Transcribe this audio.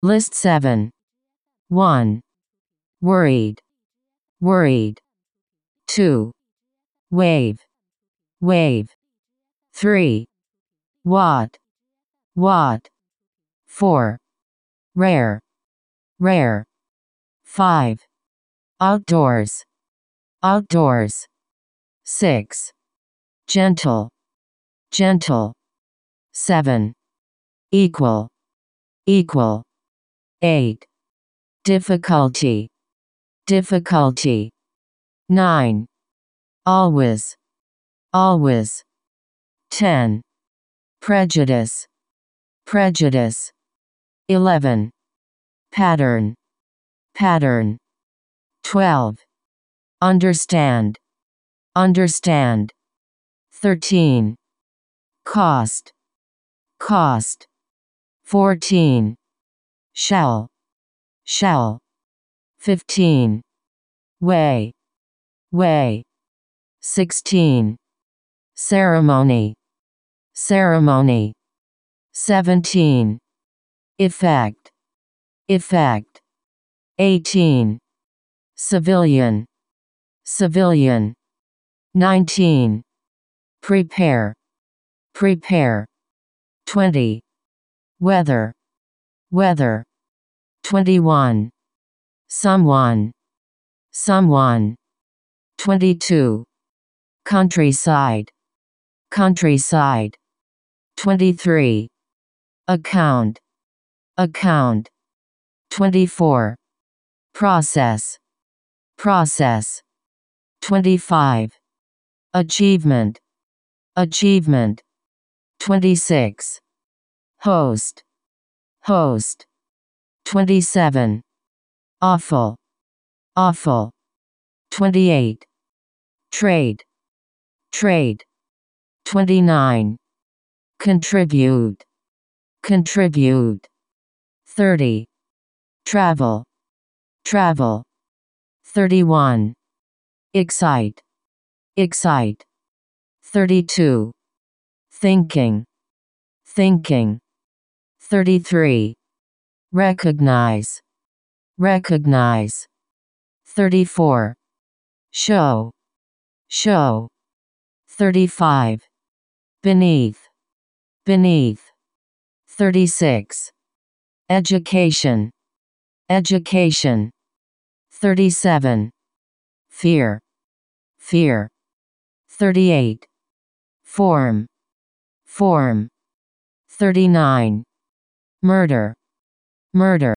List 7. 1. Worried. Worried. 2. Wave. Wave. 3. Watt. Watt. 4. Rare. Rare. 5. Outdoors. Outdoors. 6. Gentle. Gentle. 7. Equal. Equal. 8. Difficulty. Difficulty. 9. Always. Always. 10. Prejudice. Prejudice. 11. Pattern. Pattern. 12. Understand. Understand. 13. Cost. Cost. 14. Shall. Shall. 15. Way. Way. 16. Ceremony. Ceremony. 17. Effect. Effect. 18. Civilian. Civilian. 19. Prepare. Prepare. 20. Weather. Weather. 21. Someone. Someone. 22. Countryside. Countryside. 23. Account. Account. 24. Process. Process. 25. Achievement. Achievement. 26. Host. Host. 27. Awful. Awful. 28. Trade. Trade. 29. Contribute. Contribute. 30. Travel. Travel. 31. Excite. Excite. 32. Thinking. Thinking. 33. Recognize. Recognize. 34. Show. Show. 35. Beneath. Beneath. 36. Education. Education. 37. Fear. Fear. 38. Form. Form. 39. Murder. Murder.